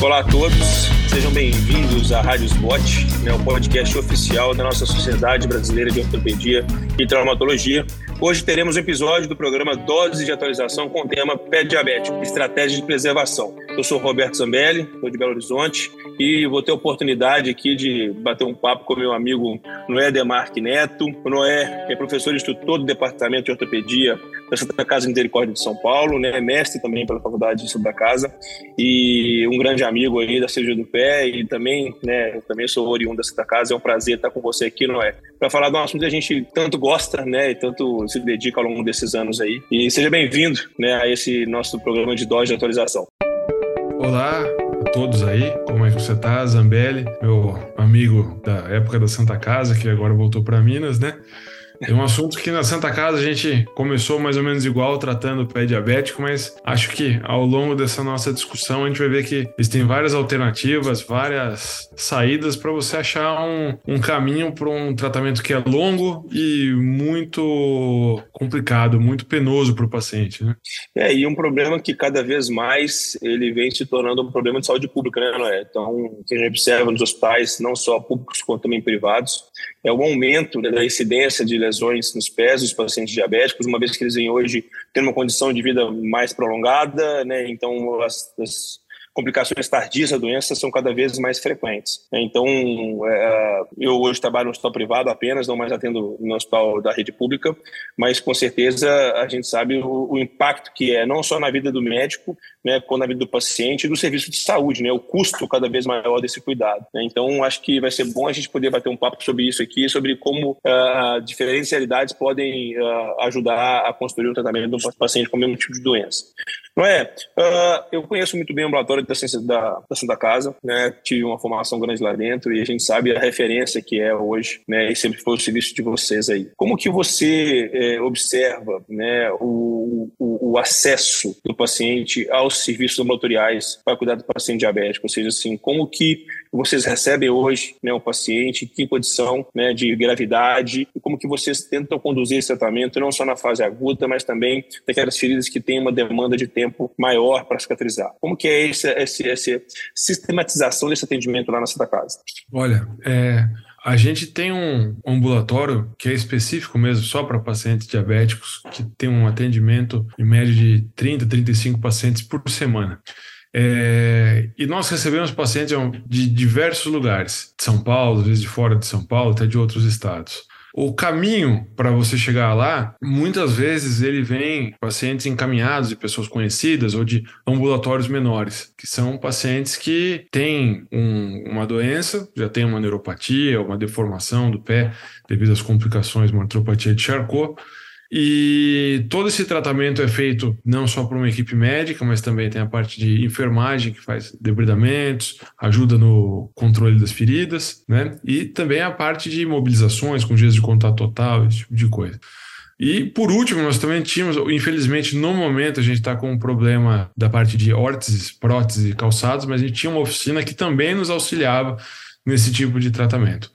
Olá a todos, sejam bem-vindos à Rádio Spot, né, o podcast oficial da nossa Sociedade Brasileira de Ortopedia e Traumatologia. Hoje teremos um episódio do programa Doses de Atualização com o tema Pé Diabético, Estratégia de Preservação. Eu sou Roberto Zambelli, sou de Belo Horizonte, e vou ter a oportunidade aqui de bater um papo com meu amigo Noé Demarque Neto. O Noé é professor e instrutor do Departamento de Ortopedia da Santa Casa Misericórdia de São Paulo, né? mestre também pela Faculdade de Santa Casa e um grande amigo aí da Cirurgia do Pé e também, né, também sou oriundo da Santa Casa. É um prazer estar com você aqui, Noé, para falar de um assunto que a gente tanto gosta, né, e tanto se dedica ao longo desses anos aí. E seja bem-vindo, né, a esse nosso programa de dose de atualização. Olá, a todos aí. Como é que você tá, Zambelli? Meu amigo da época da Santa Casa, que agora voltou para Minas, né? É um assunto que na Santa Casa a gente começou mais ou menos igual, tratando o pé diabético, mas acho que ao longo dessa nossa discussão a gente vai ver que existem várias alternativas, várias saídas para você achar um, um caminho para um tratamento que é longo e muito complicado, muito penoso para o paciente. Né? É, e um problema que cada vez mais ele vem se tornando um problema de saúde pública, né, Noé? Então, que a gente observa nos hospitais, não só públicos quanto também privados, é o aumento da incidência de lesões nos pés dos pacientes diabéticos, uma vez que eles vêm hoje tendo uma condição de vida mais prolongada, né? Então, as, as complicações tardias da doença são cada vez mais frequentes. Né? Então, é, eu hoje trabalho no hospital privado apenas, não mais atendo no hospital da rede pública, mas com certeza a gente sabe o, o impacto que é não só na vida do médico, né, na vida do paciente e do serviço de saúde, né, o custo cada vez maior desse cuidado. Né? Então, acho que vai ser bom a gente poder bater um papo sobre isso aqui, sobre como uh, diferentes realidades podem uh, ajudar a construir um tratamento do paciente com o mesmo tipo de doença. Não é? Uh, eu conheço muito bem o ambulatório da, da, da Santa Casa, né? Tive uma formação grande lá dentro e a gente sabe a referência que é hoje, né? E sempre foi o serviço de vocês aí. Como que você é, observa, né? O, o, o, acesso do paciente aos serviços ambulatoriais para cuidar do paciente diabético, ou seja, assim, como que vocês recebem hoje, né? O paciente, que condição, né? De gravidade e como que vocês tentam conduzir esse tratamento não só na fase aguda, mas também daquelas feridas que têm uma demanda de tempo maior para cicatrizar. Como que é esse, esse, essa sistematização desse atendimento lá na Santa Casa? Olha, é, a gente tem um ambulatório que é específico mesmo só para pacientes diabéticos, que tem um atendimento em média de 30, 35 pacientes por semana. É, e nós recebemos pacientes de diversos lugares, de São Paulo, às vezes de fora de São Paulo, até de outros estados. O caminho para você chegar lá, muitas vezes ele vem pacientes encaminhados de pessoas conhecidas ou de ambulatórios menores, que são pacientes que têm um, uma doença, já tem uma neuropatia, uma deformação do pé devido às complicações uma artropatia de Charcot, e todo esse tratamento é feito não só por uma equipe médica, mas também tem a parte de enfermagem que faz debridamentos, ajuda no controle das feridas, né? E também a parte de mobilizações com dias de contato total, esse tipo de coisa. E por último, nós também tínhamos, infelizmente, no momento a gente está com um problema da parte de órteses, próteses e calçados, mas a gente tinha uma oficina que também nos auxiliava nesse tipo de tratamento.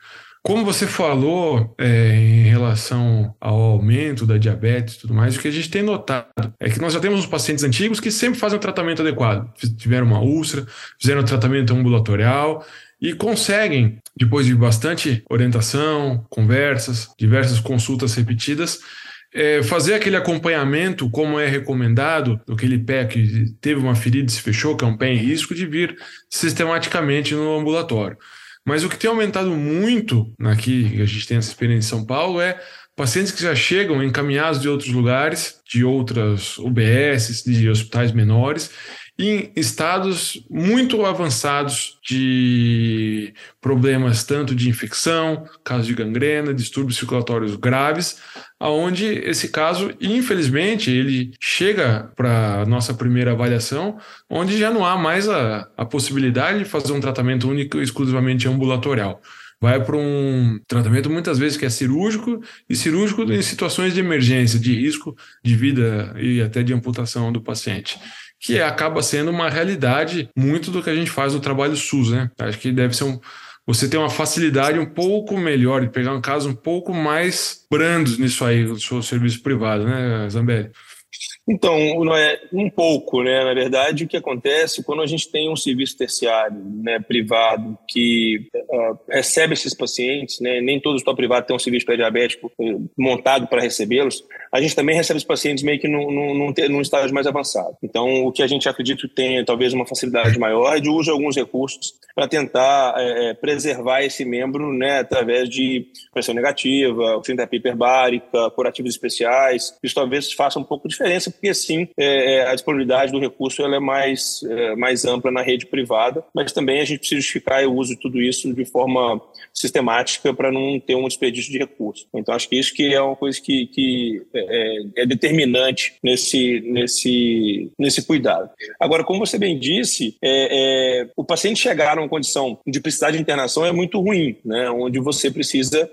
Como você falou é, em relação ao aumento da diabetes e tudo mais, o que a gente tem notado é que nós já temos os pacientes antigos que sempre fazem o tratamento adequado. Tiveram uma úlcera, fizeram o tratamento ambulatorial e conseguem, depois de bastante orientação, conversas, diversas consultas repetidas, é, fazer aquele acompanhamento como é recomendado, aquele pé que teve uma ferida e se fechou, que é um pé em risco, de vir sistematicamente no ambulatório. Mas o que tem aumentado muito aqui, a gente tem essa experiência em São Paulo, é pacientes que já chegam encaminhados de outros lugares, de outras UBS, de hospitais menores, em estados muito avançados de problemas tanto de infecção, casos de gangrena, distúrbios circulatórios graves, aonde esse caso, infelizmente, ele chega para nossa primeira avaliação, onde já não há mais a, a possibilidade de fazer um tratamento único exclusivamente ambulatorial. Vai para um tratamento muitas vezes que é cirúrgico e cirúrgico em situações de emergência, de risco de vida e até de amputação do paciente que acaba sendo uma realidade muito do que a gente faz no trabalho SUS, né? Acho que deve ser um. Você tem uma facilidade um pouco melhor de pegar um caso um pouco mais brandos nisso aí, do seu serviço privado, né, Zambelli? Então, é um pouco, né? Na verdade, o que acontece quando a gente tem um serviço terciário, né, privado, que uh, recebe esses pacientes, né? Nem todo hospital privado tem um serviço pré-diabético eh, montado para recebê-los. A gente também recebe os pacientes meio que num, num, num, estágio mais avançado. Então, o que a gente acredita que tem talvez uma facilidade maior é de uso de alguns recursos para tentar é, preservar esse membro, né, através de pressão negativa, oxigenoterapia hiperbárica, curativos especiais. Isso talvez faça um pouco de diferença porque sim, é, é, a disponibilidade do recurso ela é mais, é, mais ampla na rede privada, mas também a gente precisa justificar o uso de tudo isso de forma sistemática para não ter um desperdício de recursos. Então, acho que isso que é uma coisa que, que é, é, é determinante nesse, nesse, nesse cuidado. Agora, como você bem disse, é, é, o paciente chegar numa condição de precisar de internação é muito ruim, né? onde você precisa,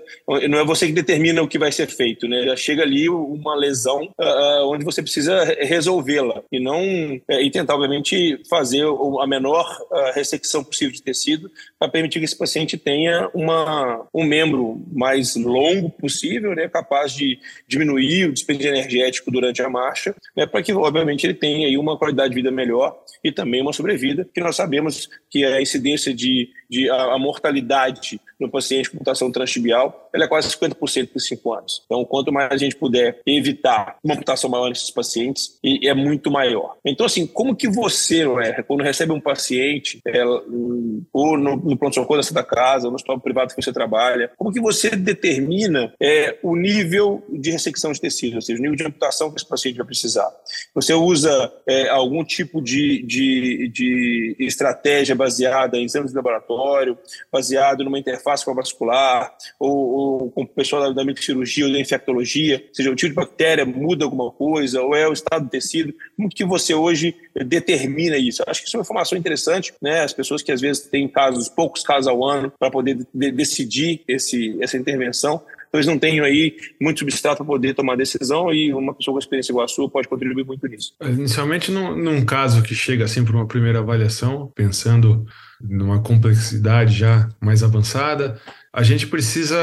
não é você que determina o que vai ser feito, né? já chega ali uma lesão uh, onde você precisa precisa resolvê-la e não é, e tentar, obviamente, fazer a menor ressecção possível de tecido para permitir que esse paciente tenha uma, um membro mais longo possível, né, capaz de diminuir o dispêndio energético durante a marcha, né, para que, obviamente, ele tenha aí uma qualidade de vida melhor e também uma sobrevida, que nós sabemos que a incidência de, de a, a mortalidade no paciente com mutação transtibial, ela é quase 50% por cinco anos. Então, quanto mais a gente puder evitar uma mutação maior nesses pacientes, e é muito maior. Então, assim, como que você, quando recebe um paciente, é, ou no, no pronto-socorro da Santa Casa, ou no hospital privado que você trabalha, como que você determina é, o nível de ressecção de tecido, ou seja, o nível de amputação que esse paciente vai precisar? Você usa é, algum tipo de, de, de estratégia baseada em exames de laboratório, baseado numa interface vascular, ou, ou com o pessoal da, da microcirurgia ou da infectologia, ou seja, o tipo de bactéria muda alguma coisa, ou é o estado do tecido, como que você hoje determina isso? Acho que isso é uma informação interessante, né? As pessoas que às vezes têm casos, poucos casos ao ano, para poder de decidir esse, essa intervenção, eles não tenham aí muito substrato para poder tomar decisão e uma pessoa com experiência igual a sua pode contribuir muito nisso. Inicialmente, num, num caso que chega assim para uma primeira avaliação, pensando numa complexidade já mais avançada, a gente precisa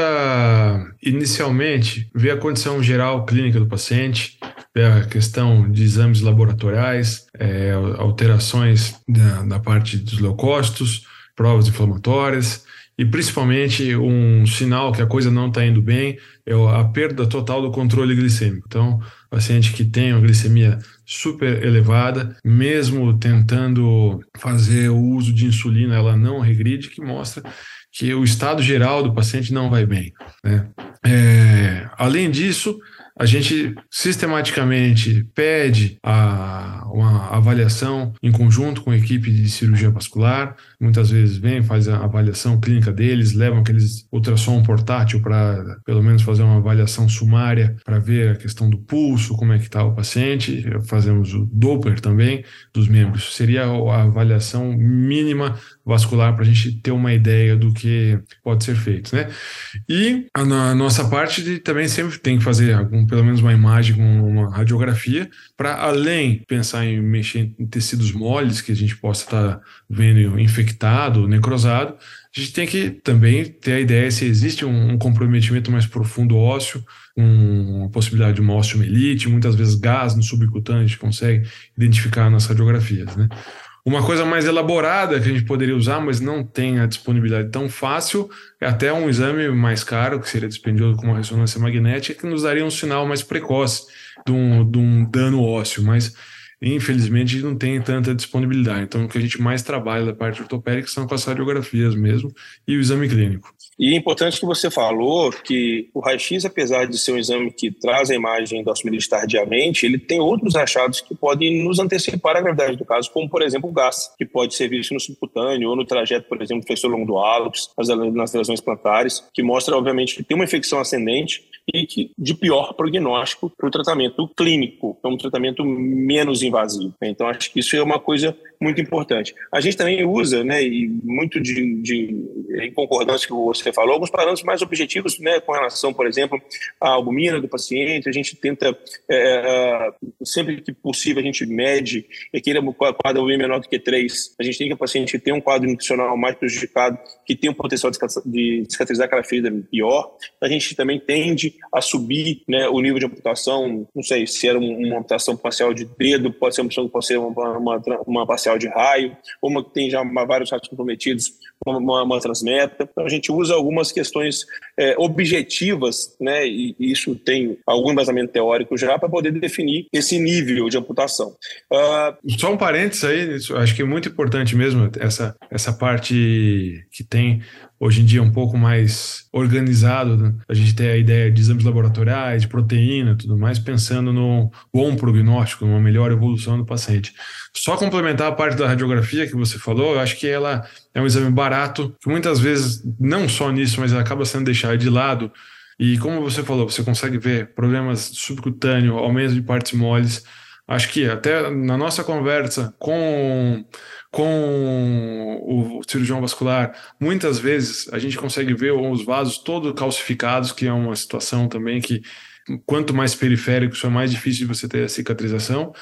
inicialmente ver a condição geral clínica do paciente, ver a questão de exames laboratoriais, é, alterações da parte dos leucócitos, provas inflamatórias, e principalmente um sinal que a coisa não está indo bem é a perda total do controle glicêmico. Então, paciente que tem uma glicemia super elevada, mesmo tentando fazer o uso de insulina, ela não regride, que mostra que o estado geral do paciente não vai bem. Né? É, além disso, a gente sistematicamente pede a, uma avaliação em conjunto com a equipe de cirurgia vascular. Muitas vezes vem, faz a avaliação clínica deles, levam aqueles ultrassom portátil para pelo menos fazer uma avaliação sumária para ver a questão do pulso, como é que está o paciente. Fazemos o Doppler também dos membros. Seria a avaliação mínima vascular para a gente ter uma ideia do que pode ser feito, né? E a, a nossa parte de, também sempre tem que fazer algum, pelo menos uma imagem com uma radiografia para além pensar em mexer em tecidos moles que a gente possa estar tá vendo infectado, necrosado, a gente tem que também ter a ideia se existe um, um comprometimento mais profundo ósseo, com a possibilidade de uma osteomielite, muitas vezes gás no subcutâneo a gente consegue identificar nas radiografias, né? Uma coisa mais elaborada que a gente poderia usar, mas não tem a disponibilidade tão fácil, é até um exame mais caro, que seria dispendioso com uma ressonância magnética, que nos daria um sinal mais precoce de um, de um dano ósseo, mas infelizmente não tem tanta disponibilidade. Então, o que a gente mais trabalha da parte ortopédica são com as radiografias mesmo e o exame clínico. E é importante que você falou que o raio-x, apesar de ser um exame que traz a imagem do osteomielite tardiamente, ele tem outros achados que podem nos antecipar a gravidade do caso, como, por exemplo, o gás, que pode ser visto no subcutâneo ou no trajeto, por exemplo, do longo do hálux, nas lesões plantares, que mostra, obviamente, que tem uma infecção ascendente e de pior prognóstico para o tratamento clínico, é um tratamento menos invasivo. Então, acho que isso é uma coisa muito importante. A gente também usa, né, e muito de, de em concordância com o que você falou, alguns parâmetros mais objetivos, né, com relação, por exemplo, à albumina do paciente. A gente tenta, é, é sempre que possível, a gente mede aquele quadro albumina menor do que 3. A gente tem que o paciente tem um quadro nutricional mais prejudicado, que tem um potencial de cicatrizar aquela ferida pior. A gente também tende a subir né, o nível de amputação, não sei se era uma amputação parcial de dedo, pode ser uma pode ser uma, uma, uma parcial de raio, ou uma que tem já vários ratos comprometidos, uma, uma transmeta. Então, a gente usa algumas questões é, objetivas, né, e isso tem algum embasamento teórico já, para poder definir esse nível de amputação. Uh, Só um parênteses aí, acho que é muito importante mesmo essa, essa parte que tem hoje em dia um pouco mais organizado, né? a gente tem a ideia de exames laboratoriais, de proteína tudo mais, pensando no bom prognóstico, numa melhor evolução do paciente. Só complementar a parte da radiografia que você falou, eu acho que ela é um exame barato, que muitas vezes, não só nisso, mas acaba sendo deixado de lado. E como você falou, você consegue ver problemas subcutâneos, aumento de partes moles. Acho que até na nossa conversa com com o cirurgião vascular, muitas vezes a gente consegue ver os vasos todos calcificados, que é uma situação também que quanto mais periférico, isso é mais difícil de você ter a cicatrização.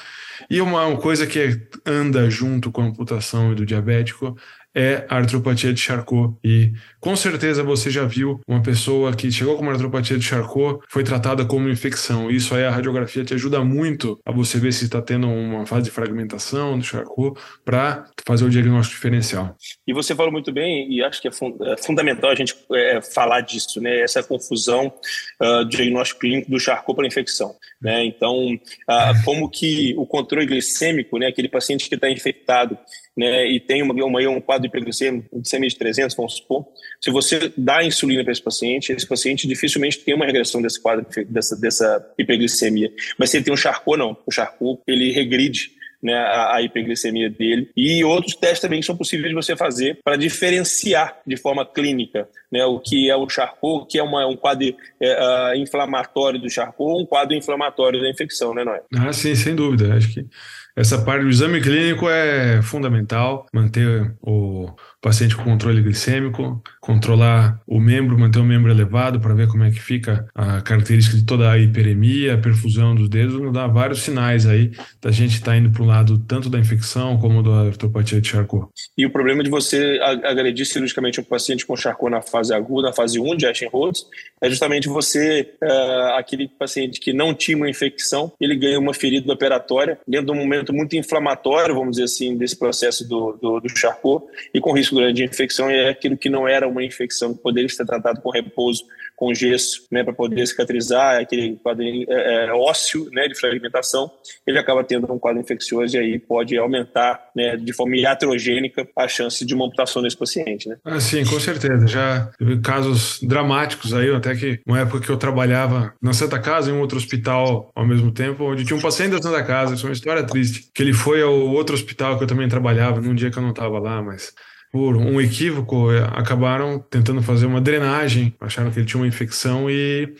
E uma coisa que anda junto com a amputação e do diabético é a artropatia de Charcot. E com certeza você já viu uma pessoa que chegou com uma artropatia de Charcot, foi tratada como infecção. Isso aí a radiografia te ajuda muito a você ver se está tendo uma fase de fragmentação do Charcot para fazer o diagnóstico diferencial. E você falou muito bem, e acho que é, é fundamental a gente é, falar disso, né? Essa confusão uh, do diagnóstico clínico do Charcot para infecção. Né? Então, uh, como que o controle glicêmico, né, aquele paciente que está infectado, né, e tem uma, uma, um quadro de hiperglicemia, de 300, vamos supor, se você dá insulina para esse paciente, esse paciente dificilmente tem uma regressão desse quadro, dessa, dessa hiperglicemia. Mas se ele tem um Charcot, não. O Charcot, ele regride né, a, a, hiperglicemia dele. E outros testes também são possíveis de você fazer para diferenciar de forma clínica né, o que é o Charcot, o que é uma, um quadro é, uh, inflamatório do Charcot, um quadro inflamatório da infecção, né, Noé? Ah, sim, sem dúvida. Acho que essa parte do exame clínico é fundamental, manter o paciente com controle glicêmico, controlar o membro, manter o membro elevado para ver como é que fica a característica de toda a hiperemia, a perfusão dos dedos, nos dá vários sinais aí da gente estar tá indo para o lado tanto da infecção como da artropatia de Charcot. E o problema de você agredir cirurgicamente um paciente com Charcot na fase aguda, na fase 1 de Eschenholz, é justamente você, uh, aquele paciente que não tinha uma infecção, ele ganha uma ferida operatória dentro de um momento muito inflamatório, vamos dizer assim, desse processo do, do, do Charcot e com risco grande de infecção, e é aquilo que não era uma infecção, que poderia ser tratado com repouso, com gesso, né, para poder cicatrizar, aquele quadro é, é, ósseo, né, de fragmentação, ele acaba tendo um quadro infeccioso e aí pode aumentar, né, de forma iatrogênica a chance de uma amputação nesse paciente, né? Ah, sim, com certeza. Já teve casos dramáticos aí, até que uma época que eu trabalhava na Santa Casa, em um outro hospital ao mesmo tempo, onde tinha um paciente da Santa Casa, isso é uma história triste, que ele foi ao outro hospital que eu também trabalhava, num dia que eu não estava lá, mas por um equívoco, é, acabaram tentando fazer uma drenagem, acharam que ele tinha uma infecção e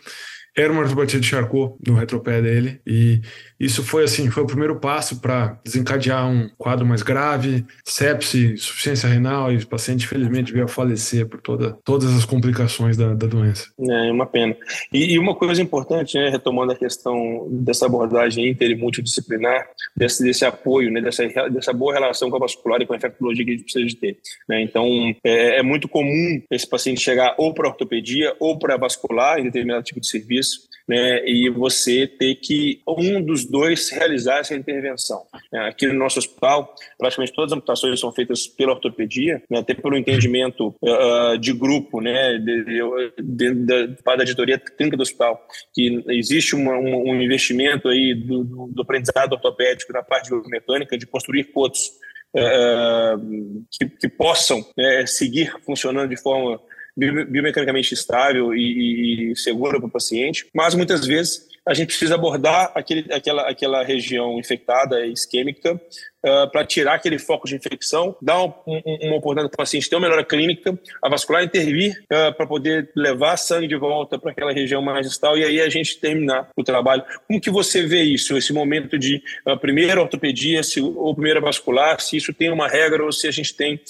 era uma artropatia de Charcot no retropé dele. E isso foi assim, foi o primeiro passo para desencadear um quadro mais grave, sepse, insuficiência renal e o paciente infelizmente veio a falecer por toda, todas as complicações da, da doença. É uma pena. E, e, uma coisa importante, né, retomando a questão dessa abordagem inter e multidisciplinar, desse, desse apoio, né, dessa, dessa boa relação com a vascular e com a infectologia que a gente precisa de ter. Né? Então, é, é muito comum esse paciente chegar ou para ortopedia ou para vascular em determinado tipo de serviço, né, e você ter que um dos dois realizar essa intervenção. É, aqui no nosso hospital, praticamente todas as amputações são feitas pela ortopedia, né, até pelo entendimento uh, de grupo, né, de, de, de, da, da editoria clínica do hospital, que existe uma, um, um, investimento aí do, do, do, aprendizado ortopédico na parte biomecânica de construir cotos uh, que, que, possam né, seguir funcionando de forma biomecanicamente estável e, e segura para o paciente, mas muitas vezes a gente precisa abordar aquele, aquela, aquela região infectada, isquêmica, uh, para tirar aquele foco de infecção, dar um, um, uma oportunidade para o paciente ter uma melhora clínica, a vascular intervir uh, para poder levar sangue de volta para aquela região mais distal e aí a gente terminar o trabalho. Como que você vê isso, esse momento de uh, primeira ortopedia se, ou primeira vascular, se isso tem uma regra ou se a gente tem,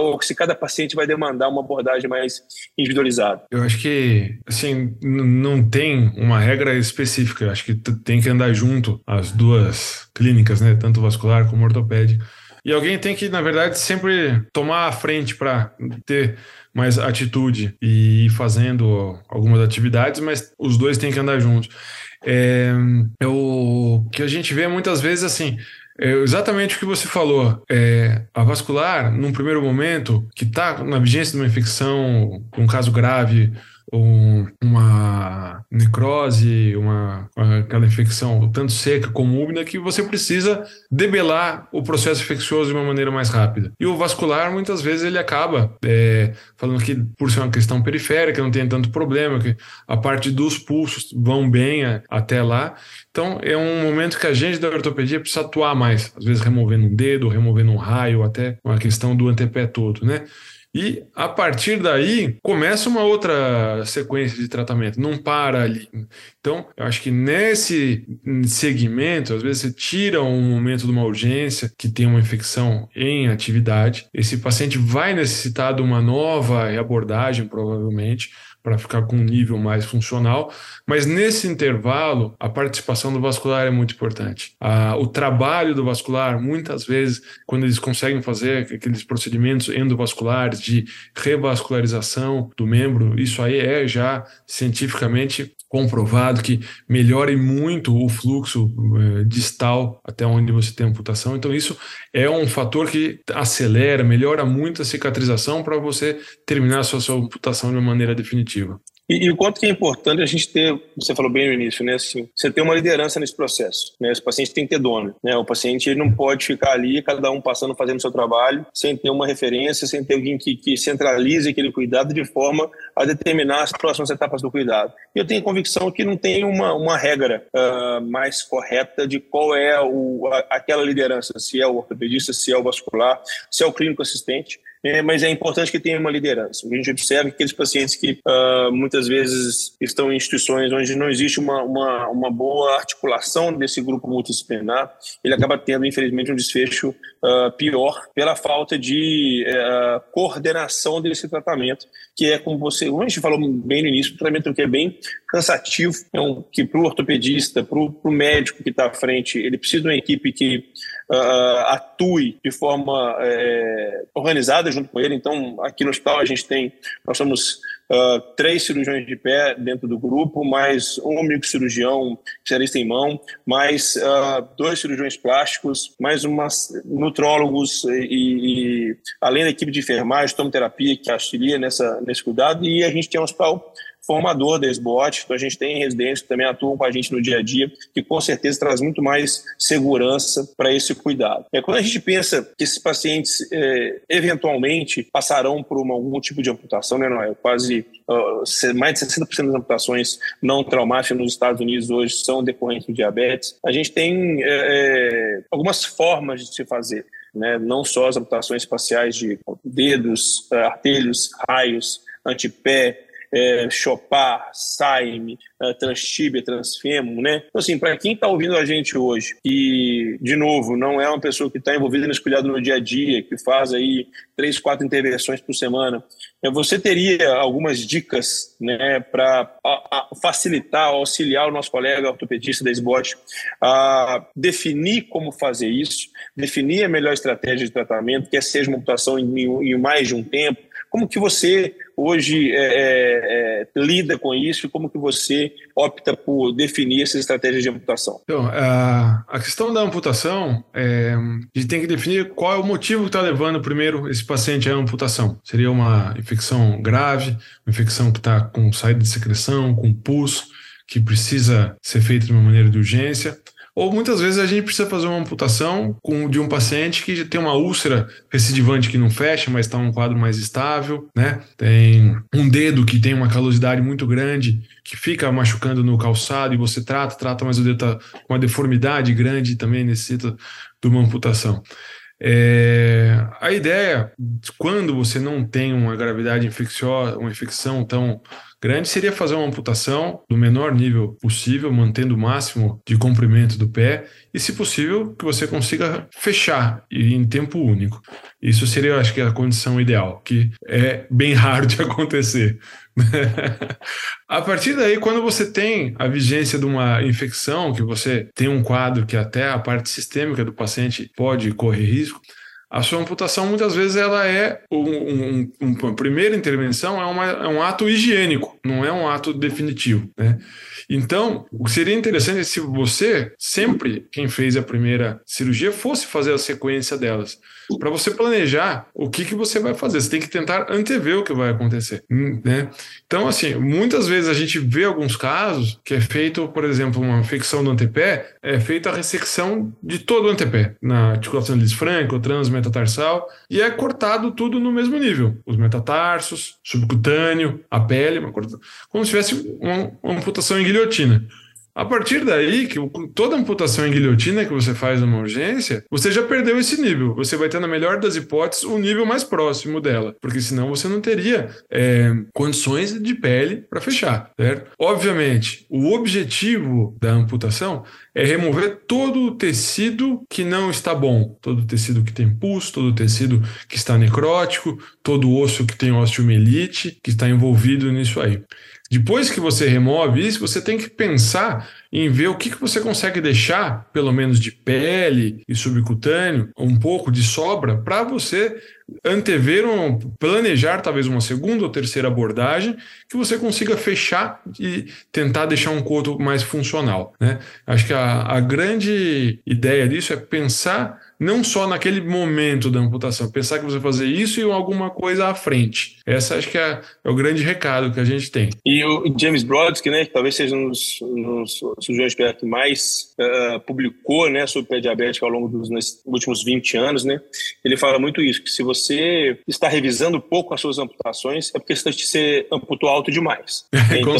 ou se cada paciente vai demandar uma abordagem mais individualizada? Eu acho que, assim, não tem uma regra específica específica. Acho que tem que andar junto as duas clínicas, né? Tanto vascular como ortopédica. e alguém tem que, na verdade, sempre tomar a frente para ter mais atitude e ir fazendo algumas atividades, mas os dois têm que andar juntos. É, é o que a gente vê muitas vezes assim. É exatamente o que você falou. É, a vascular, num primeiro momento, que está na vigência de uma infecção, um caso grave, ou uma necrose, uma, aquela infecção tanto seca como úmida, que você precisa debelar o processo infeccioso de uma maneira mais rápida. E o vascular, muitas vezes, ele acaba é, falando que, por ser uma questão periférica, não tem tanto problema, que a parte dos pulsos vão bem até lá. Então, é um momento que a gente da ortopedia precisa atuar mais, às vezes removendo um dedo, removendo um raio, até uma questão do antepé todo, né? E a partir daí começa uma outra sequência de tratamento, não para ali. Então, eu acho que nesse segmento, às vezes você tira um momento de uma urgência que tem uma infecção em atividade, esse paciente vai necessitar de uma nova abordagem, provavelmente para ficar com um nível mais funcional, mas nesse intervalo, a participação do vascular é muito importante. Ah, o trabalho do vascular, muitas vezes, quando eles conseguem fazer aqueles procedimentos endovasculares de revascularização do membro, isso aí é já cientificamente comprovado que melhore muito o fluxo eh, distal até onde você tem amputação. Então, isso é um fator que acelera, melhora muito a cicatrização para você terminar a sua, sua amputação de uma maneira definitiva. E, e, o quanto que é importante a gente ter, você falou bem no início, né? Assim, você ter uma liderança nesse processo. Né? Esse paciente tem que ter dono. Né? O paciente ele não pode ficar ali, cada um passando, fazendo seu trabalho, sem ter uma referência, sem ter alguém que, que centralize aquele cuidado de forma a determinar as próximas etapas do cuidado. E eu tenho convicção que não tem uma, uma regra uh, mais correta de qual é o, a, aquela liderança, se é o ortopedista, se é o vascular, se é o clínico assistente é, mas é importante que tenha uma liderança. A gente observa que aqueles pacientes que uh, muitas vezes estão em instituições onde não existe uma, uma, uma boa articulação desse grupo multidisciplinar, ele acaba tendo, infelizmente, um desfecho uh, pior pela falta de uh, coordenação desse tratamento, que é como você, como a gente falou bem no início, um tratamento que é bem cansativo, é um, que para o ortopedista, para o médico que está à frente, ele precisa de uma equipe que uh, atue de forma é, organizada junto com ele. Então, aqui no hospital a gente tem, nós somos uh, três cirurgiões de pé dentro do grupo, mais um microcirurgião especialista em mão, mais uh, dois cirurgiões plásticos, mais umas nutrólogos e, e, além da equipe de enfermagem, tomoterapia que auxilia nessa, nesse cuidado, e a gente tem um hospital formador da SBOT, então a gente tem residentes que também atuam com a gente no dia a dia, que com certeza traz muito mais segurança para esse cuidado. É, quando a gente pensa que esses pacientes é, eventualmente passarão por uma, algum tipo de amputação, né, é? Quase uh, mais de 60% das amputações não traumáticas nos Estados Unidos hoje são decorrentes do diabetes. A gente tem é, é algumas formas de se fazer. Né, não só as amputações espaciais de dedos, artelhos, raios, antepé, é, Chopar, Saime, é, Transfemo, né? Então, assim, para quem está ouvindo a gente hoje, e, de novo, não é uma pessoa que está envolvida nesse cuidado no dia a dia, que faz aí três, quatro intervenções por semana, é, você teria algumas dicas, né, para facilitar, auxiliar o nosso colega ortopedista da SBOT a definir como fazer isso, definir a melhor estratégia de tratamento, quer seja uma mutação em, em mais de um tempo, como que você hoje é, é, é, lida com isso como que você opta por definir essa estratégia de amputação? Então, a, a questão da amputação, é, a gente tem que definir qual é o motivo que está levando primeiro esse paciente à amputação. Seria uma infecção grave, uma infecção que está com saída de secreção, com pus, que precisa ser feita de uma maneira de urgência ou muitas vezes a gente precisa fazer uma amputação com, de um paciente que tem uma úlcera recidivante que não fecha, mas está um quadro mais estável, né? Tem um dedo que tem uma calosidade muito grande, que fica machucando no calçado e você trata, trata, mas o dedo está com uma deformidade grande também necessita de uma amputação. É, a ideia, quando você não tem uma gravidade infecciosa, uma infecção tão grande seria fazer uma amputação do menor nível possível, mantendo o máximo de comprimento do pé e, se possível, que você consiga fechar em tempo único. Isso seria, acho que, a condição ideal, que é bem raro de acontecer. a partir daí, quando você tem a vigência de uma infecção, que você tem um quadro que até a parte sistêmica do paciente pode correr risco, a sua amputação muitas vezes ela é um, um, um, primeira intervenção é, uma, é um ato higiênico, não é um ato definitivo, né? Então, o que seria interessante é se você, sempre quem fez a primeira cirurgia, fosse fazer a sequência delas. Para você planejar o que, que você vai fazer. Você tem que tentar antever o que vai acontecer. Né? Então, assim, muitas vezes a gente vê alguns casos que é feito, por exemplo, uma infecção do antepé, é feita a ressecção de todo o antepé, na articulação lisfranca, o transmetatarsal, e é cortado tudo no mesmo nível. Os metatarsos, subcutâneo, a pele, como se tivesse uma, uma amputação em guilhotina. A partir daí, que toda amputação em guilhotina que você faz numa urgência, você já perdeu esse nível. Você vai ter, na melhor das hipóteses, o nível mais próximo dela, porque senão você não teria é, condições de pele para fechar, certo? Obviamente, o objetivo da amputação é remover todo o tecido que não está bom, todo o tecido que tem pus, todo o tecido que está necrótico, todo o osso que tem osteomielite, que está envolvido nisso aí. Depois que você remove isso, você tem que pensar em ver o que, que você consegue deixar, pelo menos de pele e subcutâneo, um pouco de sobra, para você antever, um, planejar talvez uma segunda ou terceira abordagem que você consiga fechar e tentar deixar um coto mais funcional. Né? Acho que a, a grande ideia disso é pensar não só naquele momento da amputação, pensar que você vai fazer isso e alguma coisa à frente. Essa acho que é, é o grande recado que a gente tem. E o James Brodsky, né, que talvez seja um dos, um dos cirurgiões que mais uh, publicou né, sobre pé diabético ao longo dos últimos 20 anos, né, ele fala muito isso, que se você está revisando pouco as suas amputações, é porque você amputou alto demais. então,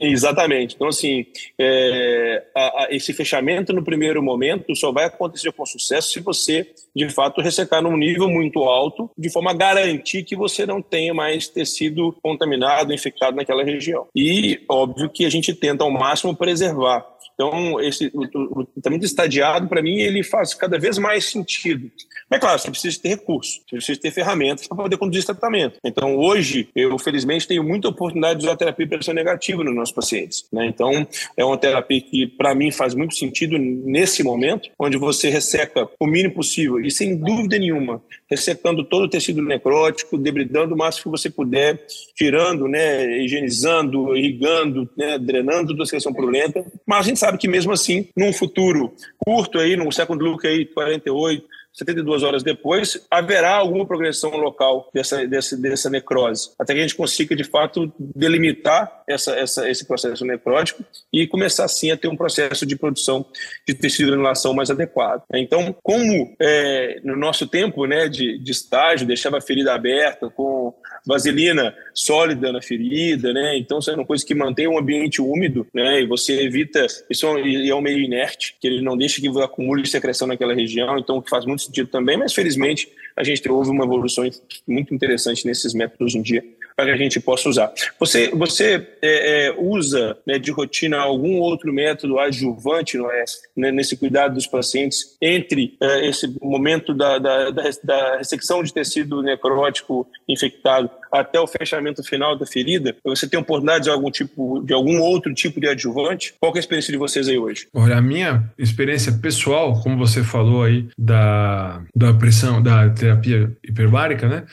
exatamente. Então, assim, é, a, a, esse fechamento no primeiro momento só vai acontecer com sucesso se você, de fato, ressecar num nível muito alto, de forma a garantir que você não tenha mais tecido contaminado, infectado naquela região. E, óbvio, que a gente tenta ao máximo preservar então, esse, o, o tratamento estadiado, para mim, ele faz cada vez mais sentido. Mas, claro, você precisa ter recursos, você precisa ter ferramentas para poder conduzir esse tratamento. Então, hoje, eu, felizmente, tenho muita oportunidade de usar terapia de pressão negativa nos nossos pacientes. Né? Então, é uma terapia que, para mim, faz muito sentido nesse momento, onde você resseca o mínimo possível e, sem dúvida nenhuma, ressecando todo o tecido necrótico, debridando o máximo que você puder, tirando, né, higienizando, irrigando, né, drenando da secreção purulenta. Mas a gente sabe que mesmo assim, num futuro curto aí, no second look aí, 48, 72 horas depois, haverá alguma progressão local dessa, dessa, dessa necrose, até que a gente consiga, de fato, delimitar essa, essa, esse processo necrótico e começar, sim, a ter um processo de produção de tecido de granulação mais adequado. Então, como é, no nosso tempo né, de, de estágio, deixava a ferida aberta com vaselina sólida na ferida, né? Então, são coisas que mantêm um ambiente úmido, né? E você evita, isso é um meio inerte, que ele não deixa que acumule secreção naquela região, então que faz muito sentido também, mas felizmente a gente houve uma evolução muito interessante nesses métodos hoje em dia para que a gente possa usar. Você, você é, é, usa né, de rotina algum outro método adjuvante não é, né, nesse cuidado dos pacientes entre é, esse momento da, da, da, ressecção de tecido necrótico infectado até o fechamento final da ferida? Você tem oportunidade de algum tipo, de algum outro tipo de adjuvante? Qual é a experiência de vocês aí hoje? Olha, a minha experiência pessoal, como você falou aí da, da pressão, da terapia hiperbárica, né?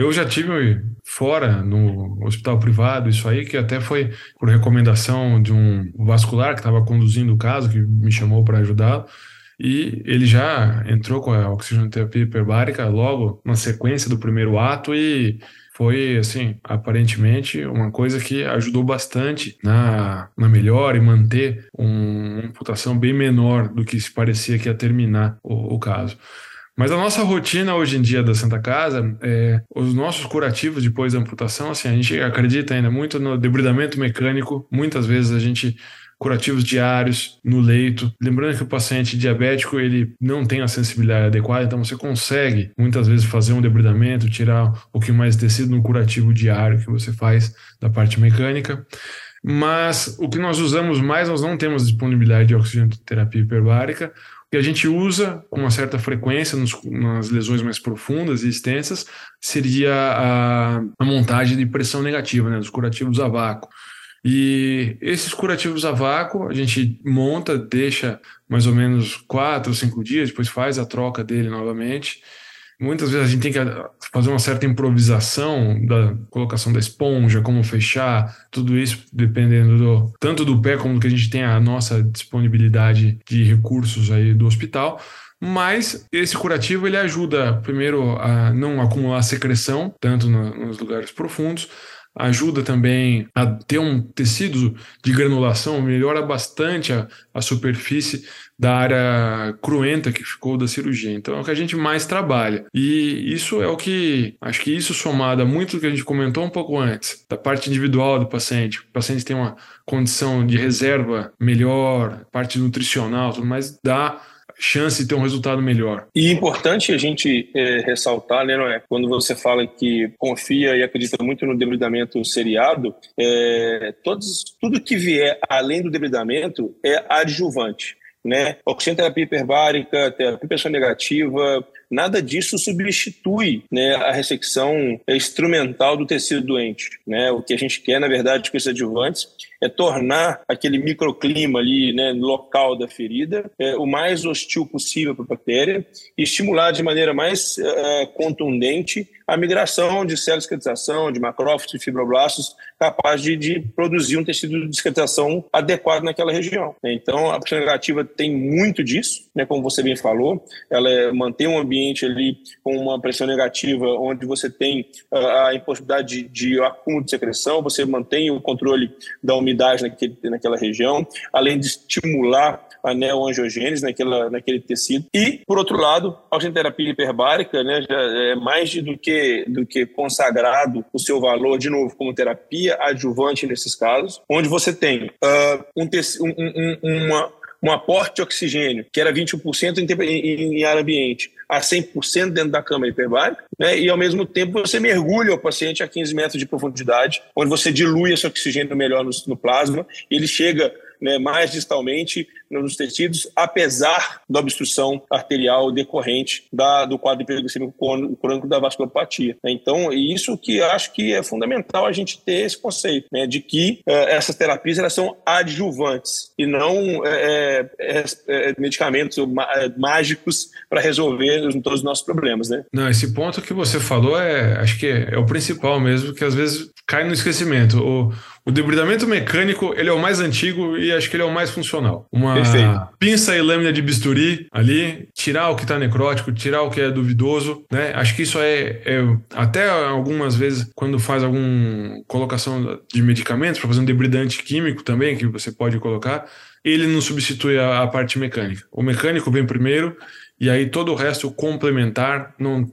Eu já tive fora no hospital privado, isso aí, que até foi por recomendação de um vascular que estava conduzindo o caso, que me chamou para ajudá-lo. E ele já entrou com a oxigenoterapia hiperbárica logo na sequência do primeiro ato e foi, assim, aparentemente uma coisa que ajudou bastante na, na melhora e manter um, uma amputação bem menor do que se parecia que ia terminar o, o caso. Mas a nossa rotina hoje em dia da Santa Casa, é, os nossos curativos depois da amputação, assim, a gente acredita ainda muito no debridamento mecânico. Muitas vezes a gente curativos diários no leito. Lembrando que o paciente diabético ele não tem a sensibilidade adequada, então você consegue muitas vezes fazer um debridamento, tirar um pouquinho mais tecido no curativo diário que você faz da parte mecânica. Mas o que nós usamos mais, nós não temos disponibilidade de oxigenoterapia hiperbárica que a gente usa com uma certa frequência nos, nas lesões mais profundas e extensas seria a, a montagem de pressão negativa, né, dos curativos a vácuo. E esses curativos a vácuo, a gente monta, deixa mais ou menos quatro ou cinco dias, depois faz a troca dele novamente. Muitas vezes a gente tem que fazer uma certa improvisação da colocação da esponja, como fechar, tudo isso dependendo do, tanto do pé como do que a gente tem a nossa disponibilidade de recursos aí do hospital. Mas esse curativo ele ajuda primeiro a não acumular secreção, tanto no, nos lugares profundos, ajuda também a ter um tecido de granulação, melhora bastante a, a superfície da área cruenta que ficou da cirurgia. Então é o que a gente mais trabalha. E isso é o que, acho que isso somado a muito do que a gente comentou um pouco antes, da parte individual do paciente. O paciente tem uma condição de reserva melhor, parte nutricional, tudo mais, dá chance de ter um resultado melhor. E importante a gente é, ressaltar, né, Noé, quando você fala que confia e acredita muito no debridamento seriado, é, todos, tudo que vier além do debridamento é adjuvante. Né? Oxigenoterapia hiperbárica, terapia pressão negativa, nada disso substitui né, a ressecção instrumental do tecido doente. Né? O que a gente quer, na verdade, com esses adjuvantes é tornar aquele microclima ali né, local da ferida é, o mais hostil possível para a bactéria e estimular de maneira mais é, contundente a migração de células de cicatrização, de macrófagos e fibroblastos, capaz de, de, produzir um tecido de cicatrização adequado naquela região. Então, a pressão negativa tem muito disso, né, como você bem falou, ela é, mantém um ambiente ali com uma pressão negativa, onde você tem a, a impossibilidade de, de acúmulo de secreção, você mantém o controle da umidade naquele, naquela região, além de estimular a neoangiogênese naquela, naquele tecido. E, por outro lado, a oxigenoterapia hiperbárica né, já é mais do que, do que consagrado o seu valor, de novo, como terapia adjuvante nesses casos, onde você tem uh, um, um, um, uma, um aporte de oxigênio, que era 21% em, em, em ar ambiente, a 100% dentro da câmara hiperbárica, né? e ao mesmo tempo você mergulha o paciente a 15 metros de profundidade, onde você dilui esse oxigênio melhor no, no plasma, ele chega né, mais distalmente nos tecidos, apesar da obstrução arterial decorrente da, do quadro hiperglicêmico crônico da vasculopatia. Então, isso que acho que é fundamental a gente ter esse conceito, né, de que uh, essas terapias elas são adjuvantes e não é, é, é, medicamentos mágicos para resolver todos os nossos problemas, né? Não, esse ponto que você falou é, acho que é, é o principal mesmo, que às vezes cai no esquecimento. O, o debridamento mecânico, ele é o mais antigo e acho que ele é o mais funcional. Uma Perfeito. pinça e lâmina de bisturi ali, tirar o que está necrótico, tirar o que é duvidoso, né? Acho que isso é, é até algumas vezes quando faz alguma colocação de medicamentos para fazer um debridante químico também que você pode colocar, ele não substitui a, a parte mecânica. O mecânico vem primeiro e aí todo o resto complementar não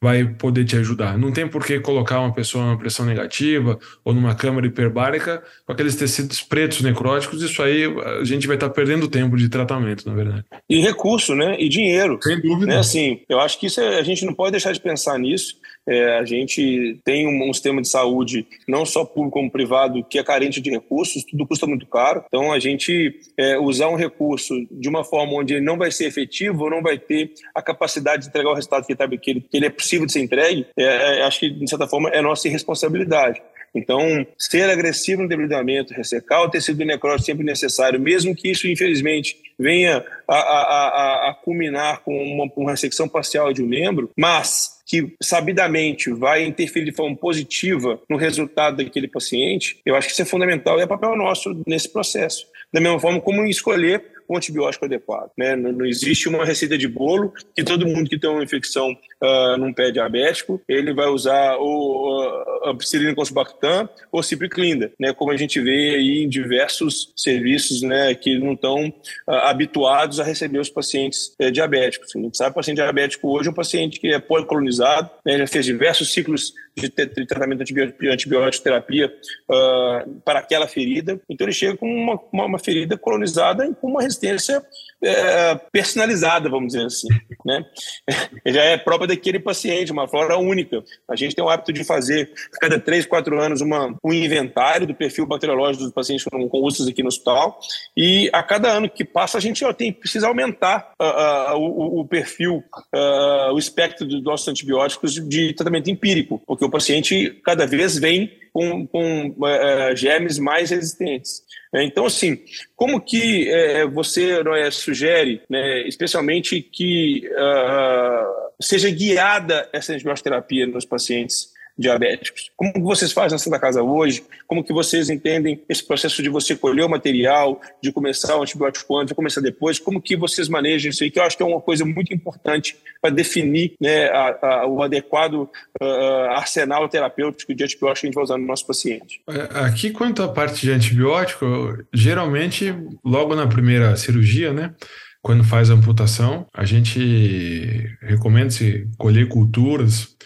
vai poder te ajudar. Não tem por que colocar uma pessoa numa pressão negativa ou numa câmara hiperbárica com aqueles tecidos pretos necróticos. Isso aí a gente vai estar perdendo tempo de tratamento, na verdade. E recurso, né? E dinheiro. Sem dúvida. Né? Assim, eu acho que isso é, a gente não pode deixar de pensar nisso. É, a gente tem um, um, sistema de saúde, não só público como privado, que é carente de recursos, tudo custa muito caro. Então, a gente é, usar um recurso de uma forma onde ele não vai ser efetivo ou não vai ter a capacidade de entregar o resultado que ele, tá, que ele, é possível de ser entregue, é, é, acho que, de certa forma, é nossa irresponsabilidade. Então, ser agressivo no debridamento, ressecar o tecido necrótico sempre necessário, mesmo que isso, infelizmente, venha a, a, a, a culminar com uma, uma ressecção parcial de um membro, mas que sabidamente vai interferir de forma positiva no resultado daquele paciente, eu acho que isso é fundamental e é papel nosso nesse processo. Da mesma forma como escolher um antibiótico adequado. Né? Não, não, existe uma receita de bolo que todo mundo que tem uma infecção uh, num pé diabético, ele vai usar o uh, ampicilina com subactam ou cipriclinda, né? como a gente vê aí em diversos serviços né, que não estão uh, habituados a receber os pacientes uh, diabéticos. A gente sabe que o paciente diabético hoje é um paciente que é policolonizado, né, já fez diversos ciclos de, de tratamento de antibiótico terapia uh, para aquela ferida. Então ele chega com uma, uma, uma ferida colonizada e com uma resistência é, personalizada, vamos dizer assim. Né? Já é própria daquele paciente, uma flora única. A gente tem o hábito de fazer, a cada três, quatro anos, uma, um inventário do perfil bacteriológico dos pacientes com, com úlceras aqui no hospital. E a cada ano que passa, a gente ó, tem, precisa aumentar uh, uh, o, o, perfil, uh, o espectro dos nossos antibióticos de tratamento empírico, porque o paciente cada vez vem com, com uh, germes mais resistentes. É, então, assim, como que é, você é, sugere, né, especialmente que uh, seja guiada essa antibioterapia nos pacientes diabéticos. Como que vocês fazem na Santa Casa hoje? Como que vocês entendem esse processo de você colher o material, de começar o antibiótico antes, de começar depois? Como que vocês manejam isso aí? Que eu acho que é uma coisa muito importante para definir né, a, a, o adequado uh, arsenal terapêutico de antibiótico que a gente vai usar no nosso paciente. É, aqui, quanto à parte de antibiótico, geralmente, logo na primeira cirurgia, né? Quando faz a amputação, a gente recomenda se colher culturas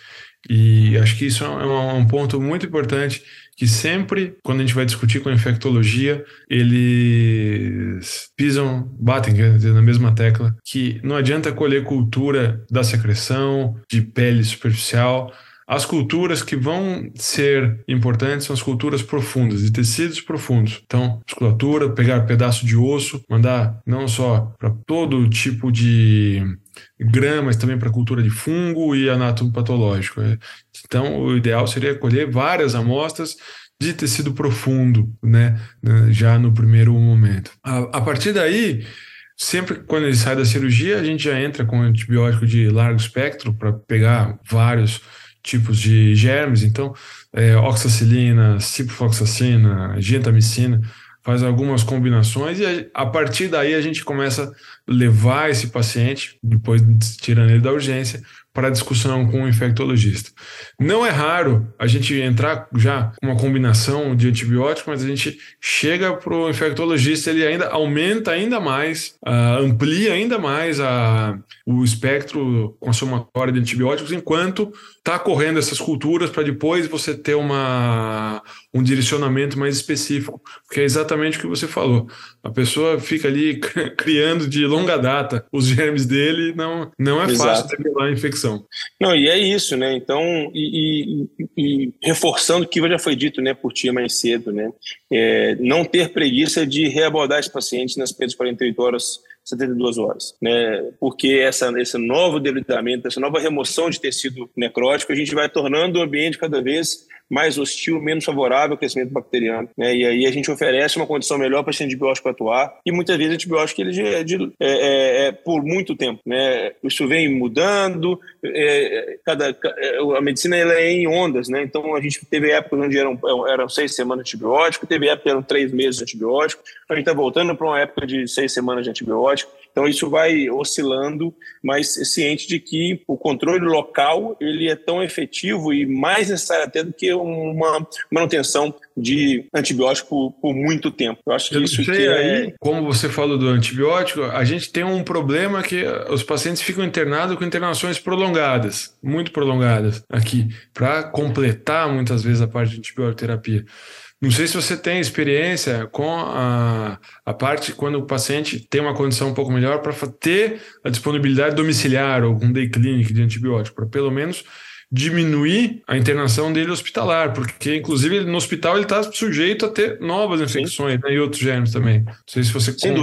e acho que isso é um ponto muito importante que sempre, quando a gente vai discutir com a infectologia, eles pisam, batem dizer, na mesma tecla, que não adianta colher cultura da secreção, de pele superficial, as culturas que vão ser importantes são as culturas profundas, de tecidos profundos. Então, musculatura, pegar pedaço de osso, mandar não só para todo tipo de grama, mas também para cultura de fungo e anatomopatológico. Né? Então, o ideal seria colher várias amostras de tecido profundo, né, né já no primeiro momento. A, a partir daí, sempre quando ele sai da cirurgia, a gente já entra com antibiótico de largo espectro para pegar vários tipos de germes, então é, oxacilina, ciprofloxacina, gentamicina, faz algumas combinações e a, a partir daí a gente começa a levar esse paciente, depois tirando ele da urgência, para discussão com o infectologista. Não é raro a gente entrar já com uma combinação de antibióticos, mas a gente chega para o infectologista, ele ainda aumenta ainda mais, uh, amplia ainda mais a, o espectro consumatório de antibióticos, enquanto está correndo essas culturas para depois você ter uma, um direcionamento mais específico, que é exatamente o que você falou. A pessoa fica ali criando de longa data os germes dele, não, não é Exato. fácil debelar a infecção. Não, e é isso, né? Então, e, e, e reforçando o que já foi dito né, por ti mais cedo, né? É, não ter preguiça de reabordar esse paciente nas primeiras 48 horas 72 horas, né? Porque essa, esse novo debilitamento, essa nova remoção de tecido necrótico, a gente vai tornando o ambiente cada vez mais hostil, menos favorável ao crescimento bacteriano. Né? E aí a gente oferece uma condição melhor para esse antibiótico atuar. E muitas vezes o antibiótico ele é, de, é, é, é por muito tempo. Né? Isso vem mudando. É, cada, é, a medicina ela é em ondas. Né? Então a gente teve épocas onde eram, eram seis semanas de antibiótico, teve épocas que eram três meses de antibiótico. A gente está voltando para uma época de seis semanas de antibiótico. Então isso vai oscilando, mas ciente de que o controle local ele é tão efetivo e mais necessário até do que uma manutenção de antibiótico por muito tempo. Eu acho que Eu isso que é aí, como você falou do antibiótico, a gente tem um problema que os pacientes ficam internados com internações prolongadas, muito prolongadas aqui, para completar muitas vezes a parte de antibiótico-terapia. Não sei se você tem experiência com a, a parte quando o paciente tem uma condição um pouco melhor para ter a disponibilidade domiciliar ou um day clinic de antibiótico, para pelo menos diminuir a internação dele hospitalar, porque inclusive no hospital ele está sujeito a ter novas infecções né, e outros germes também. Não sei se você tem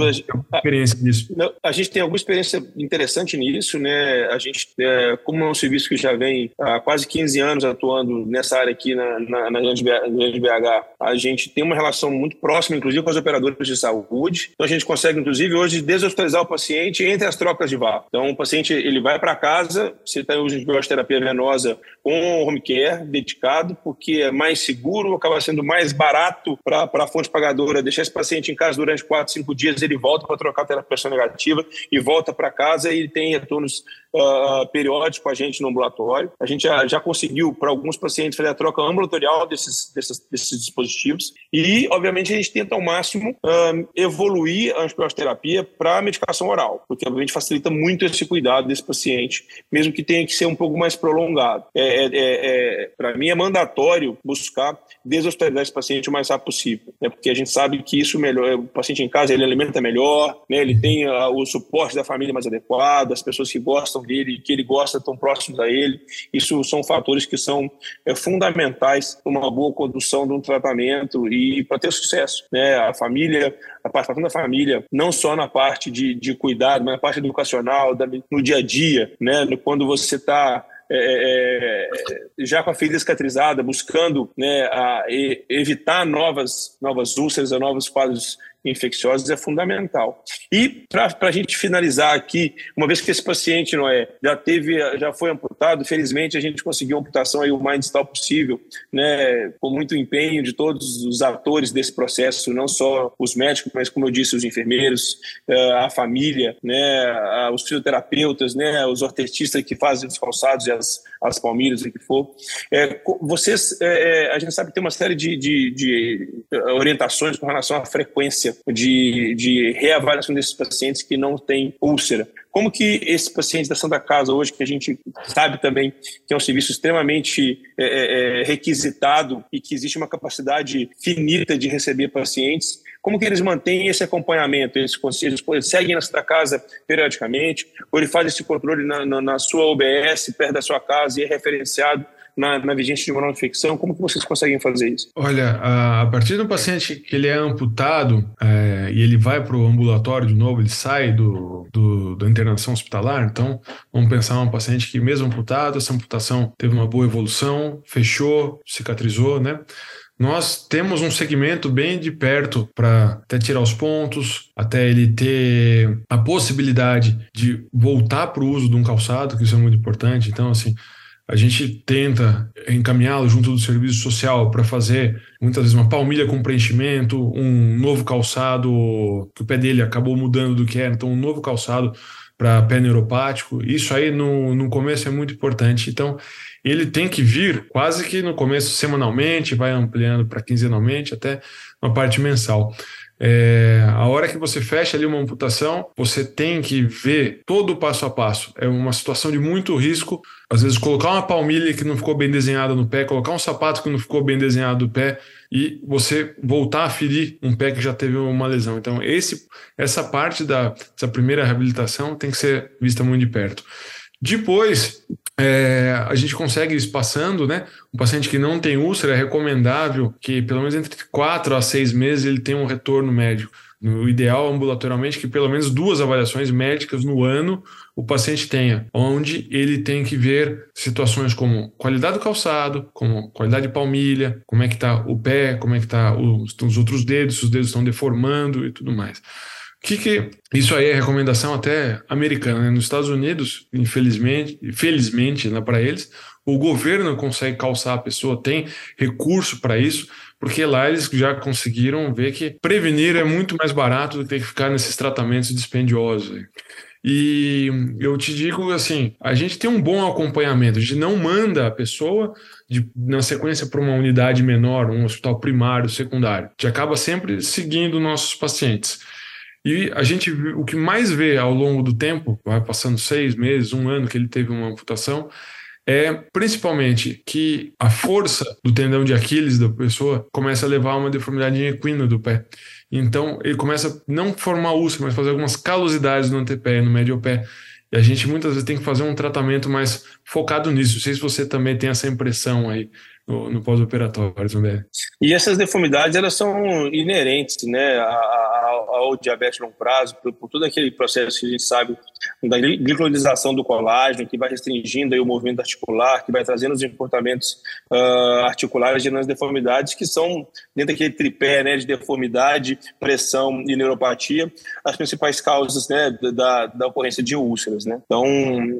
experiência nisso. A gente tem alguma experiência interessante nisso, né? A gente, é, como é um serviço que já vem há quase 15 anos atuando nessa área aqui na, na, na BH, a gente tem uma relação muito próxima, inclusive com as operadoras de saúde. Então a gente consegue, inclusive, hoje deshospitalizar o paciente entre as trocas de VAR. Então o paciente ele vai para casa, se está usando terapia venosa com home care dedicado, porque é mais seguro, acaba sendo mais barato para a fonte pagadora deixar esse paciente em casa durante 4, 5 dias, ele volta para trocar a terapia negativa e volta para casa e tem retornos uh, periódicos com a gente no ambulatório. A gente já, já conseguiu, para alguns pacientes, fazer a troca ambulatorial desses, desses, desses dispositivos e, obviamente, a gente tenta ao máximo uh, evoluir a antibioterapia para a medicação oral, porque, obviamente, facilita muito esse cuidado desse paciente, mesmo que tenha que ser um pouco mais prolongado. É, é, é, é para mim, é mandatório buscar deshospitalizar esse paciente o mais rápido possível, né? porque a gente sabe que isso melhor, o paciente em casa ele alimenta melhor, né? ele tem uh, o suporte da família mais adequado, as pessoas que gostam dele, que ele gosta estão próximos a ele. Isso são fatores que são é, fundamentais para uma boa condução de um tratamento e para ter sucesso. Né? A família, a participação da família, não só na parte de, de cuidado, mas na parte educacional, da, no dia a dia, né? quando você está é, é, já com a ferida cicatrizada, buscando né, a, evitar novas, novas úlceras, novos quadros infecciosos é fundamental. E para a gente finalizar aqui, uma vez que esse paciente não é, já teve, já foi amputado, felizmente a gente conseguiu a amputação aí o mais distal possível, né, com muito empenho de todos os atores desse processo, não só os médicos, mas como eu disse, os enfermeiros, eh, a família, né, os fisioterapeutas, né, os ortestistas que fazem os calçados e as, as palmilhas, o que for. É, vocês, é, é, a gente sabe que tem uma série de, de, de orientações com relação à frequência de, de reavaliação desses pacientes que não têm úlcera. Como que esses pacientes da Santa Casa hoje, que a gente sabe também que é um serviço extremamente é, é, é requisitado e que existe uma capacidade finita de receber pacientes, como que eles mantêm esse acompanhamento? Eles, eles seguem na Santa Casa periodicamente? Ou ele faz esse controle na, na, na sua OBS, perto da sua casa e é referenciado na, na vigência de uma nova infecção? Como que vocês conseguem fazer isso? Olha, a, partir do paciente que ele é amputado é, e ele vai para o ambulatório de novo, ele sai do, do, da internação hospitalar, então vamos pensar um paciente que mesmo amputado, essa amputação teve uma boa evolução, fechou, cicatrizou, né? nós temos um segmento bem de perto para até tirar os pontos, até ele ter a possibilidade de voltar para o uso de um calçado, que isso é muito importante. Então, assim, a gente tenta encaminhá-lo junto do serviço social para fazer muitas vezes uma palmilha com preenchimento, um novo calçado, que o pé dele acabou mudando do que era, então um novo calçado para pé neuropático. Isso aí no, no começo é muito importante. Então, ele tem que vir quase que no começo semanalmente, vai ampliando para quinzenalmente, até uma parte mensal. É, a hora que você fecha ali uma amputação, você tem que ver todo o passo a passo. É uma situação de muito risco. Às vezes, colocar uma palmilha que não ficou bem desenhada no pé, colocar um sapato que não ficou bem desenhado no pé e você voltar a ferir um pé que já teve uma lesão. Então, esse, essa parte da, dessa primeira reabilitação tem que ser vista muito de perto. Depois, é, a gente consegue espaçando, né? Um paciente que não tem úlcera é recomendável que pelo menos entre 4 a 6 meses ele tenha um retorno médico. No ideal, ambulatorialmente, que pelo menos duas avaliações médicas no ano o paciente tenha, onde ele tem que ver situações como qualidade do calçado, como qualidade de palmilha, como é que está o pé, como é que está os, os outros dedos, se os dedos estão deformando e tudo mais que, que isso aí é recomendação até americana, né? Nos Estados Unidos, infelizmente, felizmente, né, para eles, o governo consegue calçar a pessoa, tem recurso para isso, porque lá eles já conseguiram ver que prevenir é muito mais barato do que ter que ficar nesses tratamentos dispendiosos. E eu te digo assim, a gente tem um bom acompanhamento, a gente não manda a pessoa de, na sequência para uma unidade menor, um hospital primário, secundário. A gente acaba sempre seguindo nossos pacientes. E a gente, o que mais vê ao longo do tempo, vai passando seis meses, um ano que ele teve uma amputação, é principalmente que a força do tendão de Aquiles da pessoa começa a levar a uma deformidade equina do pé. Então, ele começa a não formar úlcera, mas fazer algumas calosidades no antepé e no médio pé. E a gente muitas vezes tem que fazer um tratamento mais focado nisso. Não sei se você também tem essa impressão aí no, no pós-operatório, Zumbi. E essas deformidades, elas são inerentes né, ao, diabetes longo prazo, por, por, todo aquele processo que a gente sabe da glicolização do colágeno, que vai restringindo aí o movimento articular, que vai trazendo os comportamentos uh, articulares, gerando as deformidades, que são, dentro daquele tripé né, de deformidade, pressão e neuropatia, as principais causas né, da, da ocorrência de úlceras. Né? Então,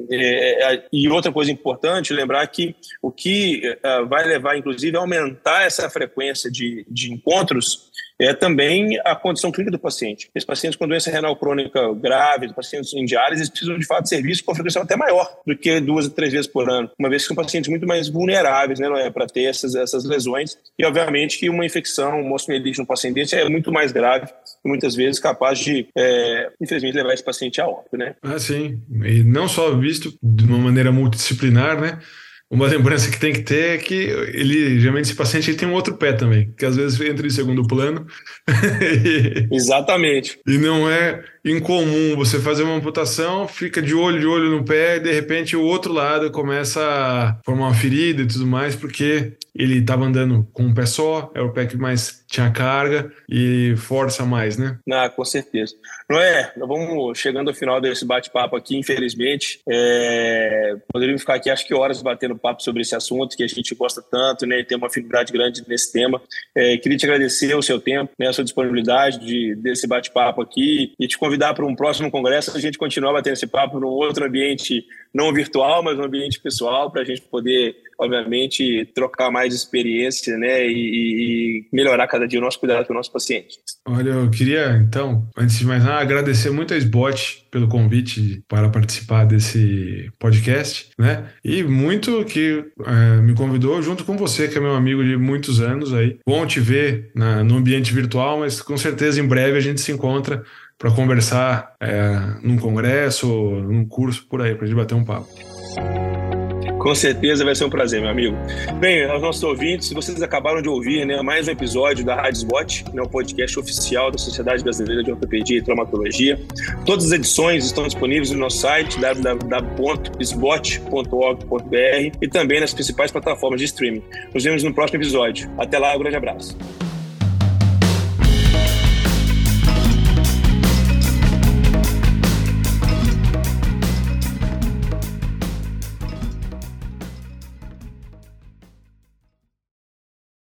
é, é, e outra coisa importante, lembrar que o que uh, vai levar, inclusive, a aumentar essa frequência de, de encontros é também a condição clínica do paciente. Esses pacientes com doença renal crônica grave, pacientes em diálise, eles precisam de fato de serviço com frequência até maior do que duas ou três vezes por ano, uma vez que são pacientes muito mais vulneráveis né, é, para ter essas, essas lesões. E, obviamente, que uma infecção, uma osteomielite no paciente é muito mais grave e muitas vezes capaz de, é, infelizmente, levar esse paciente a óbito. Né? Ah, sim. E não só visto de uma maneira multidisciplinar, né? Uma lembrança que tem que ter é que ele, geralmente, esse paciente ele tem um outro pé também, que às vezes entra em segundo plano. Exatamente. e não é. Incomum você fazer uma amputação, fica de olho de olho no pé, e de repente o outro lado começa a formar uma ferida e tudo mais, porque ele estava andando com um pé só, é o pé que mais tinha carga e força mais, né? Ah, com certeza. Não é? Nós vamos chegando ao final desse bate-papo aqui, infelizmente. É... Poderíamos ficar aqui, acho que horas batendo papo sobre esse assunto que a gente gosta tanto, né? E tem uma afinidade grande nesse tema. É, queria te agradecer o seu tempo, né, a sua disponibilidade de, desse bate-papo aqui e te convidar para um próximo congresso a gente continuar batendo esse papo num outro ambiente não virtual, mas um ambiente pessoal para a gente poder obviamente, trocar mais experiência, né, e, e, melhorar cada dia o nosso cuidado com o nosso paciente. Olha, eu queria, então, antes de mais nada, agradecer muito a SBOT pelo convite para participar desse podcast, né, e muito que é, me convidou junto com você, que é meu amigo de muitos anos aí. Bom te ver na, no ambiente virtual, mas com certeza em breve a gente se encontra para conversar é, num congresso, num curso por aí, para a gente bater um papo. Com certeza vai ser um prazer, meu amigo. Bem, aos nossos ouvintes, vocês acabaram de ouvir né, mais um episódio da Rádio Spot, né, o podcast oficial da Sociedade Brasileira de Ortopedia e Traumatologia. Todas as edições estão disponíveis no nosso site www.spot.org.br e também nas principais plataformas de streaming. Nos vemos no próximo episódio. Até lá, um grande abraço.